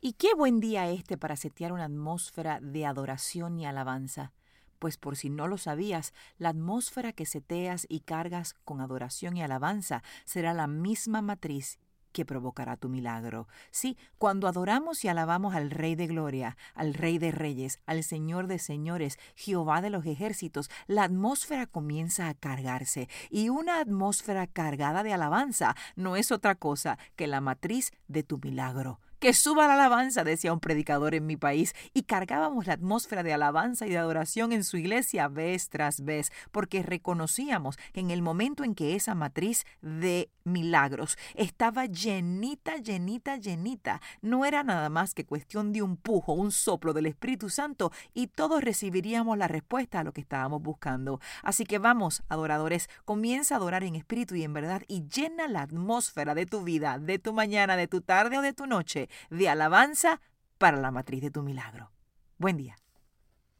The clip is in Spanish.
Y qué buen día este para setear una atmósfera de adoración y alabanza. Pues por si no lo sabías, la atmósfera que seteas y cargas con adoración y alabanza será la misma matriz que provocará tu milagro. Sí, cuando adoramos y alabamos al Rey de Gloria, al Rey de Reyes, al Señor de Señores, Jehová de los ejércitos, la atmósfera comienza a cargarse. Y una atmósfera cargada de alabanza no es otra cosa que la matriz de tu milagro. Que suba la alabanza, decía un predicador en mi país, y cargábamos la atmósfera de alabanza y de adoración en su iglesia vez tras vez, porque reconocíamos que en el momento en que esa matriz de milagros estaba llenita, llenita, llenita, no era nada más que cuestión de un pujo, un soplo del Espíritu Santo, y todos recibiríamos la respuesta a lo que estábamos buscando. Así que vamos, adoradores, comienza a adorar en espíritu y en verdad y llena la atmósfera de tu vida, de tu mañana, de tu tarde o de tu noche de alabanza para la matriz de tu milagro. Buen día.